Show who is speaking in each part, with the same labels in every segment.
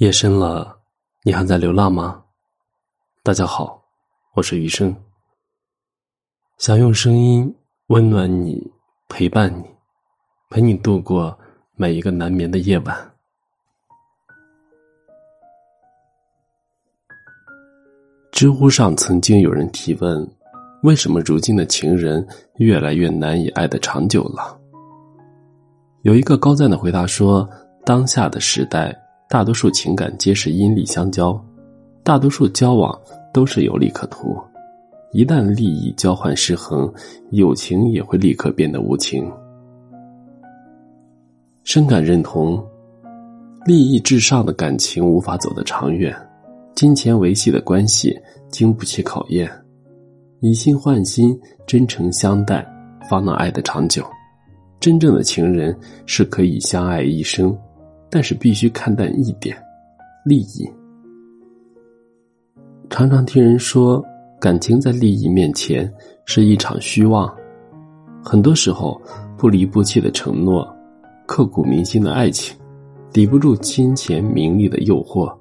Speaker 1: 夜深了，你还在流浪吗？大家好，我是余生。想用声音温暖你，陪伴你，陪你度过每一个难眠的夜晚。知乎上曾经有人提问：为什么如今的情人越来越难以爱得长久了？有一个高赞的回答说：当下的时代。大多数情感皆是因利相交，大多数交往都是有利可图。一旦利益交换失衡，友情也会立刻变得无情。深感认同，利益至上的感情无法走得长远，金钱维系的关系经不起考验。以心换心，真诚相待，方能爱得长久。真正的情人是可以相爱一生。但是必须看淡一点，利益。常常听人说，感情在利益面前是一场虚妄。很多时候，不离不弃的承诺，刻骨铭心的爱情，抵不住金钱名利的诱惑。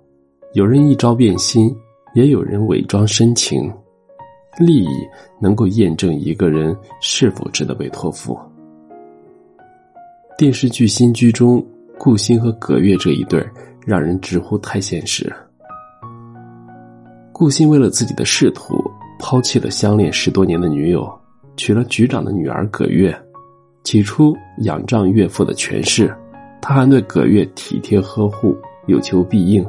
Speaker 1: 有人一朝变心，也有人伪装深情。利益能够验证一个人是否值得被托付。电视剧《新居》中。顾欣和葛月这一对让人直呼太现实。顾欣为了自己的仕途，抛弃了相恋十多年的女友，娶了局长的女儿葛月。起初仰仗岳父的权势，他还对葛月体贴呵护，有求必应。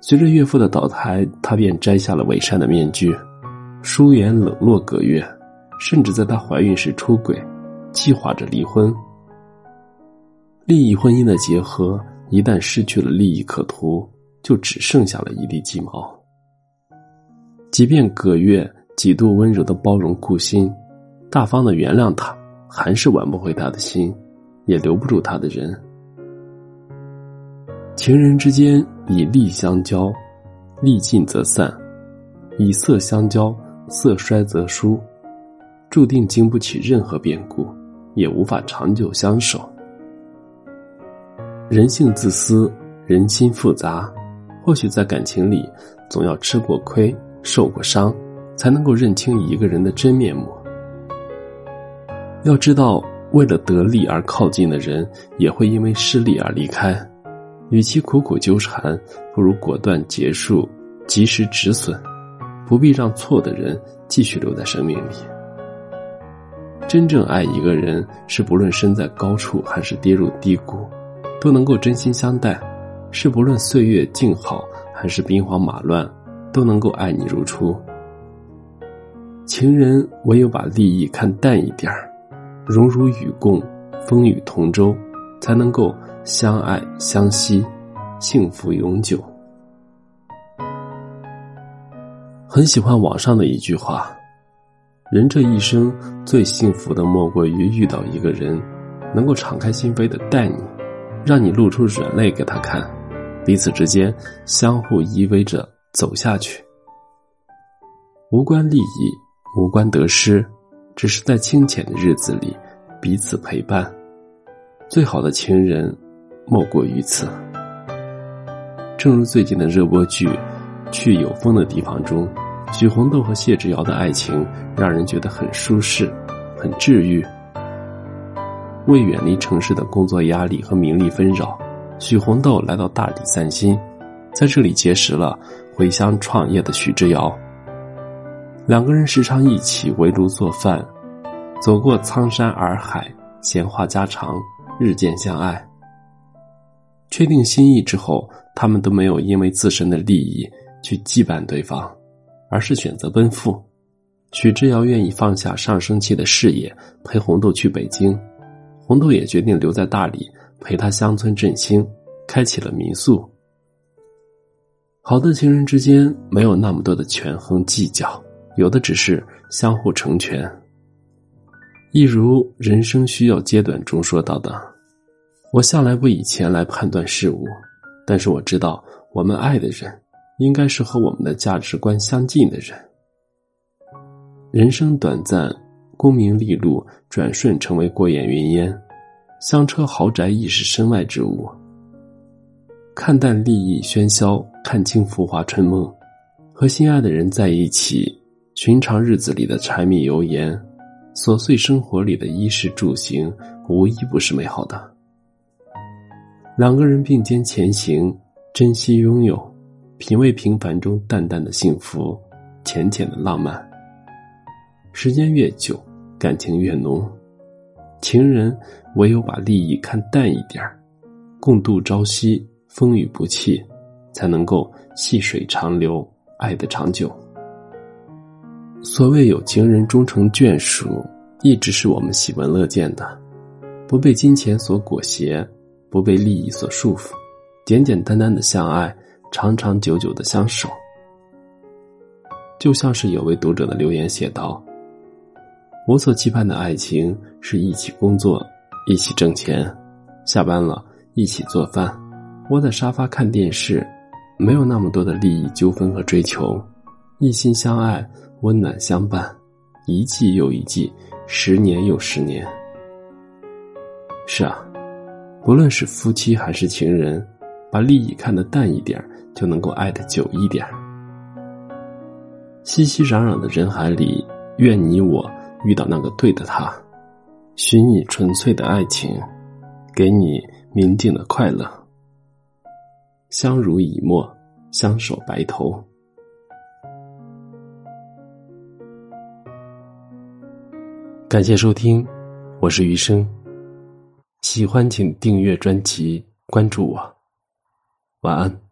Speaker 1: 随着岳父的倒台，他便摘下了伪善的面具，疏远冷落葛月，甚至在她怀孕时出轨，计划着离婚。利益婚姻的结合，一旦失去了利益可图，就只剩下了一地鸡毛。即便葛月几度温柔的包容顾心，大方的原谅他，还是挽不回他的心，也留不住他的人。情人之间以利相交，利尽则散；以色相交，色衰则疏，注定经不起任何变故，也无法长久相守。人性自私，人心复杂，或许在感情里，总要吃过亏、受过伤，才能够认清一个人的真面目。要知道，为了得利而靠近的人，也会因为失利而离开。与其苦苦纠缠，不如果断结束，及时止损，不必让错的人继续留在生命里。真正爱一个人，是不论身在高处还是跌入低谷。都能够真心相待，是不论岁月静好还是兵荒马乱，都能够爱你如初。情人唯有把利益看淡一点儿，荣辱与共，风雨同舟，才能够相爱相惜，幸福永久。很喜欢网上的一句话：人这一生最幸福的，莫过于遇到一个人，能够敞开心扉的待你。让你露出软肋给他看，彼此之间相互依偎着走下去，无关利益，无关得失，只是在清浅的日子里彼此陪伴。最好的情人，莫过于此。正如最近的热播剧《去有风的地方》中，许红豆和谢之遥的爱情让人觉得很舒适，很治愈。为远离城市的工作压力和名利纷扰，许红豆来到大理散心，在这里结识了回乡创业的许之遥。两个人时常一起围炉做饭，走过苍山洱海，闲话家常，日渐相爱。确定心意之后，他们都没有因为自身的利益去羁绊对方，而是选择奔赴。许之遥愿意放下上升期的事业，陪红豆去北京。红豆也决定留在大理陪他乡村振兴，开启了民宿。好的情人之间没有那么多的权衡计较，有的只是相互成全。一如《人生需要阶段》中说到的：“我向来不以钱来判断事物，但是我知道我们爱的人，应该是和我们的价值观相近的人。人生短暂。”功名利禄转瞬成为过眼云烟，香车豪宅亦是身外之物。看淡利益喧嚣，看清浮华春梦，和心爱的人在一起，寻常日子里的柴米油盐，琐碎生活里的衣食住行，无一不是美好的。两个人并肩前行，珍惜拥有，品味平凡中淡淡的幸福，浅浅的浪漫。时间越久，感情越浓。情人唯有把利益看淡一点共度朝夕。风雨不弃，才能够细水长流，爱的长久。所谓有情人终成眷属，一直是我们喜闻乐见的，不被金钱所裹挟，不被利益所束缚，简简单单的相爱，长长久久的相守。就像是有位读者的留言写道：“我所期盼的爱情是一起工作，一起挣钱，下班了一起做饭。”窝在沙发看电视，没有那么多的利益纠纷和追求，一心相爱，温暖相伴，一季又一季，十年又十年。是啊，不论是夫妻还是情人，把利益看得淡一点，就能够爱得久一点。熙熙攘攘的人海里，愿你我遇到那个对的他，许你纯粹的爱情，给你明净的快乐。相濡以沫，相守白头。感谢收听，我是余生。喜欢请订阅专辑，关注我。晚安。